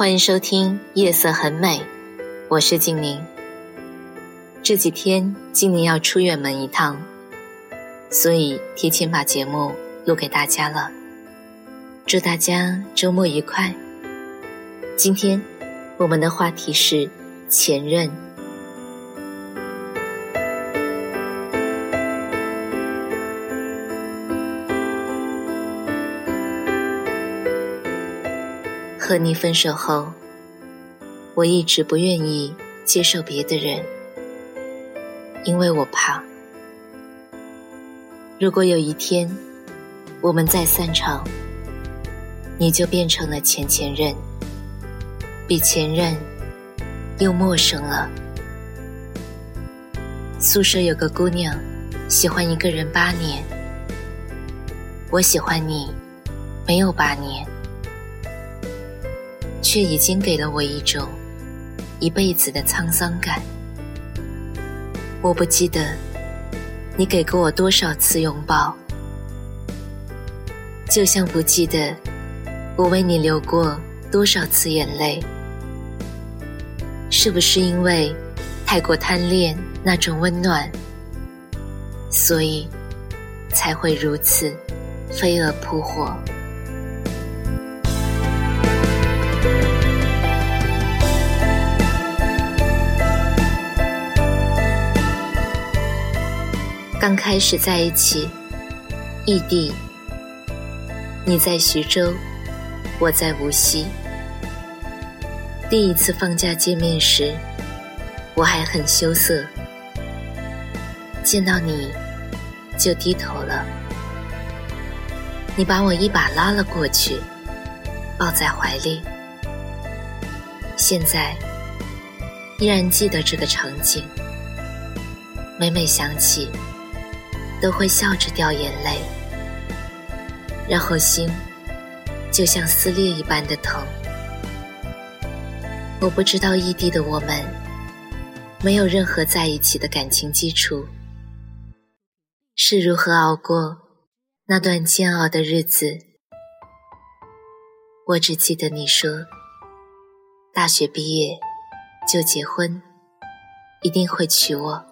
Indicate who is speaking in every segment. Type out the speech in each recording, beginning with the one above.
Speaker 1: 欢迎收听《夜色很美》，我是静宁。这几天静宁要出远门一趟，所以提前把节目录给大家了。祝大家周末愉快。今天我们的话题是前任。和你分手后，我一直不愿意接受别的人，因为我怕，如果有一天我们再散场，你就变成了前前任，比前任又陌生了。宿舍有个姑娘喜欢一个人八年，我喜欢你，没有八年。却已经给了我一种一辈子的沧桑感。我不记得你给过我多少次拥抱，就像不记得我为你流过多少次眼泪。是不是因为太过贪恋那种温暖，所以才会如此飞蛾扑火？刚开始在一起，异地，你在徐州，我在无锡。第一次放假见面时，我还很羞涩，见到你就低头了。你把我一把拉了过去，抱在怀里。现在依然记得这个场景，每每想起。都会笑着掉眼泪，然后心就像撕裂一般的疼。我不知道异地的我们没有任何在一起的感情基础，是如何熬过那段煎熬的日子。我只记得你说，大学毕业就结婚，一定会娶我。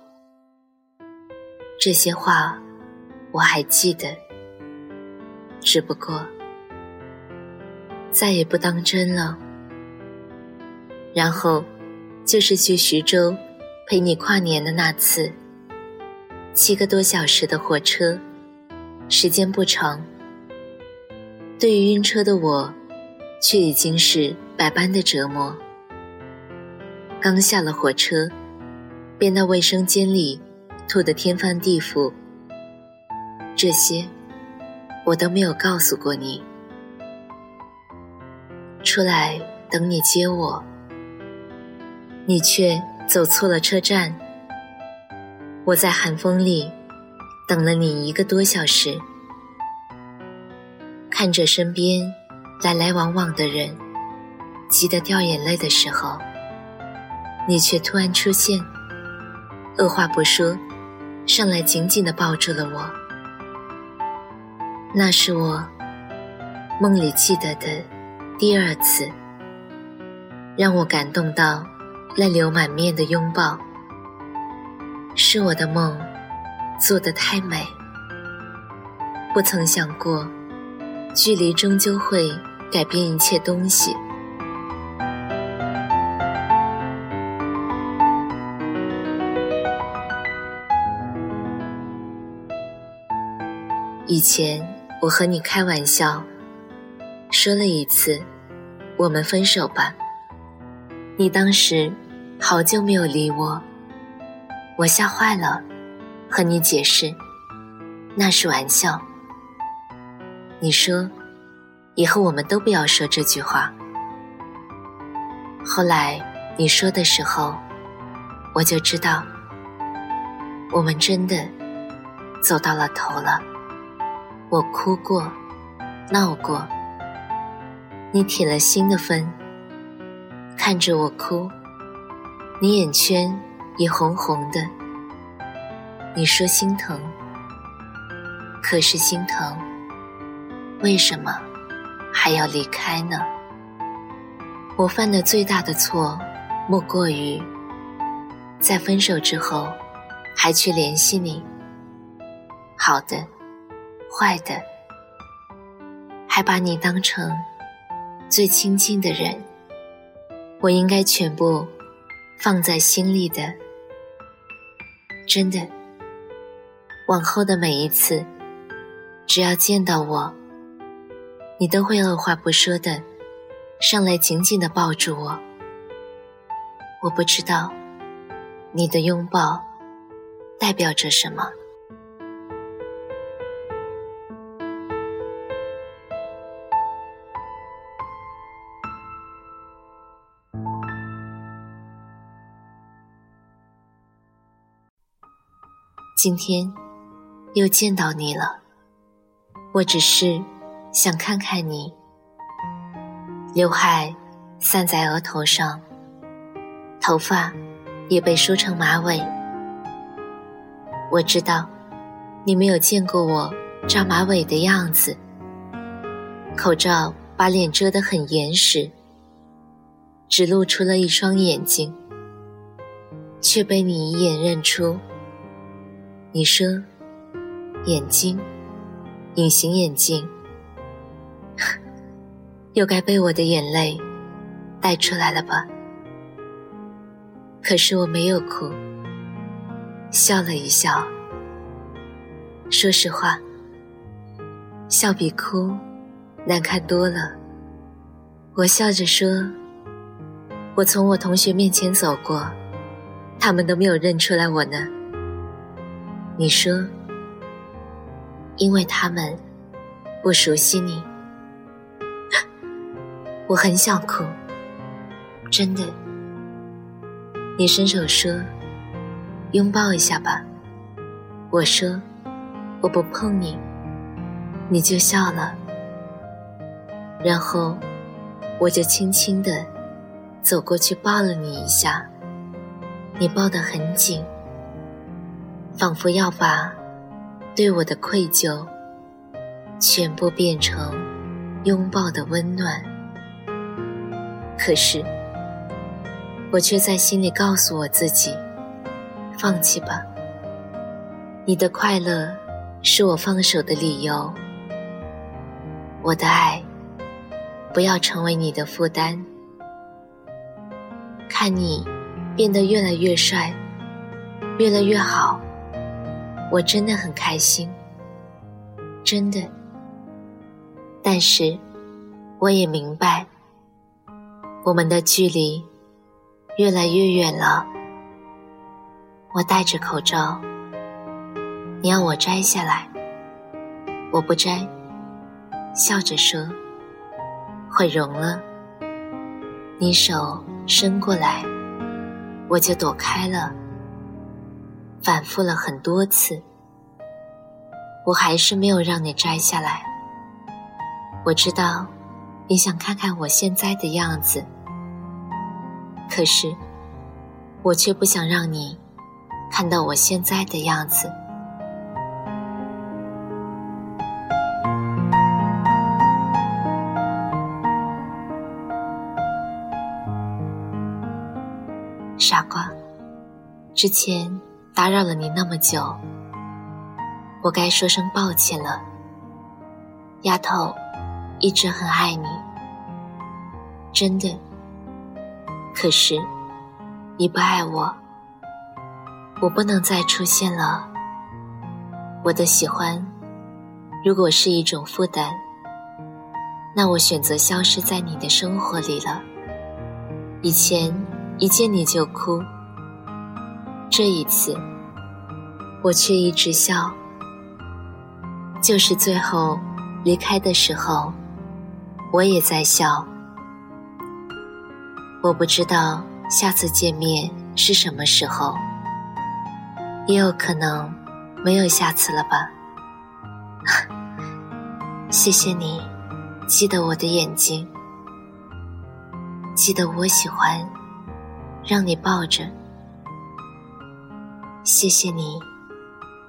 Speaker 1: 这些话我还记得，只不过再也不当真了。然后就是去徐州陪你跨年的那次，七个多小时的火车，时间不长。对于晕车的我，却已经是百般的折磨。刚下了火车，便到卫生间里。吐得天翻地覆，这些我都没有告诉过你。出来等你接我，你却走错了车站。我在寒风里等了你一个多小时，看着身边来来往往的人，急得掉眼泪的时候，你却突然出现，二话不说。上来紧紧地抱住了我，那是我梦里记得的第二次，让我感动到泪流满面的拥抱。是我的梦做得太美，不曾想过距离终究会改变一切东西。以前我和你开玩笑，说了一次“我们分手吧”，你当时好久没有理我，我吓坏了，和你解释，那是玩笑。你说，以后我们都不要说这句话。后来你说的时候，我就知道，我们真的走到了头了。我哭过，闹过，你铁了心的分。看着我哭，你眼圈也红红的。你说心疼，可是心疼，为什么还要离开呢？我犯的最大的错，莫过于在分手之后还去联系你，好的，坏的，还把你当成最亲近的人。我应该全部放在心里的，真的。往后的每一次，只要见到我，你都会二话不说的上来紧紧的抱住我。我不知道你的拥抱代表着什么。今天又见到你了，我只是想看看你。刘海散在额头上，头发也被梳成马尾。我知道你没有见过我扎马尾的样子，口罩把脸遮得很严实，只露出了一双眼睛，却被你一眼认出。你说：“眼睛，隐形眼镜，又该被我的眼泪带出来了吧？”可是我没有哭，笑了一笑。说实话，笑比哭难看多了。我笑着说：“我从我同学面前走过，他们都没有认出来我呢。”你说，因为他们不熟悉你，我很想哭，真的。你伸手说，拥抱一下吧。我说，我不碰你，你就笑了。然后，我就轻轻的走过去抱了你一下，你抱得很紧。仿佛要把对我的愧疚全部变成拥抱的温暖，可是我却在心里告诉我自己：放弃吧。你的快乐是我放手的理由，我的爱不要成为你的负担。看你变得越来越帅，越来越好。我真的很开心，真的。但是，我也明白，我们的距离越来越远了。我戴着口罩，你要我摘下来，我不摘，笑着说毁容了。你手伸过来，我就躲开了。反复了很多次，我还是没有让你摘下来。我知道你想看看我现在的样子，可是我却不想让你看到我现在的样子。傻瓜，之前。打扰了你那么久，我该说声抱歉了。丫头，一直很爱你，真的。可是，你不爱我，我不能再出现了。我的喜欢，如果是一种负担，那我选择消失在你的生活里了。以前一见你就哭。这一次，我却一直笑。就是最后离开的时候，
Speaker 2: 我也在笑。我不知道下次见面是什么时候，也有可能没有下次了吧。谢谢你，记得我的眼睛，记得我喜欢让你抱着。谢谢你，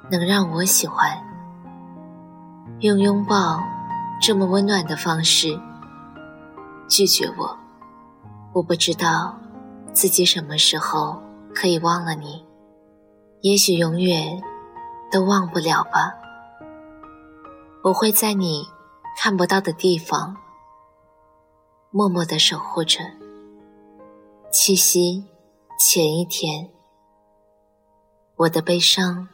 Speaker 2: 能让我喜欢用拥抱这么温暖的方式拒绝我。我不知道自己什么时候可以忘了你，也许永远都忘不了吧。我会在你看不到的地方，默默的守护着。七夕前一天，我的悲伤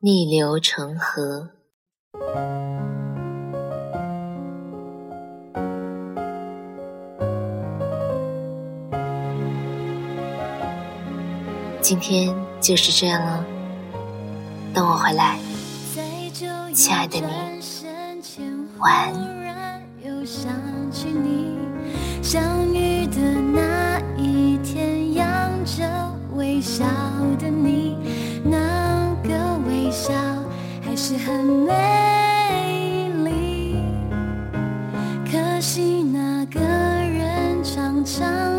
Speaker 2: 逆流成河。今天就是这样了，等我回来，亲爱的你，晚安。微笑的你，那个微笑还是很美丽。可惜那个人常常。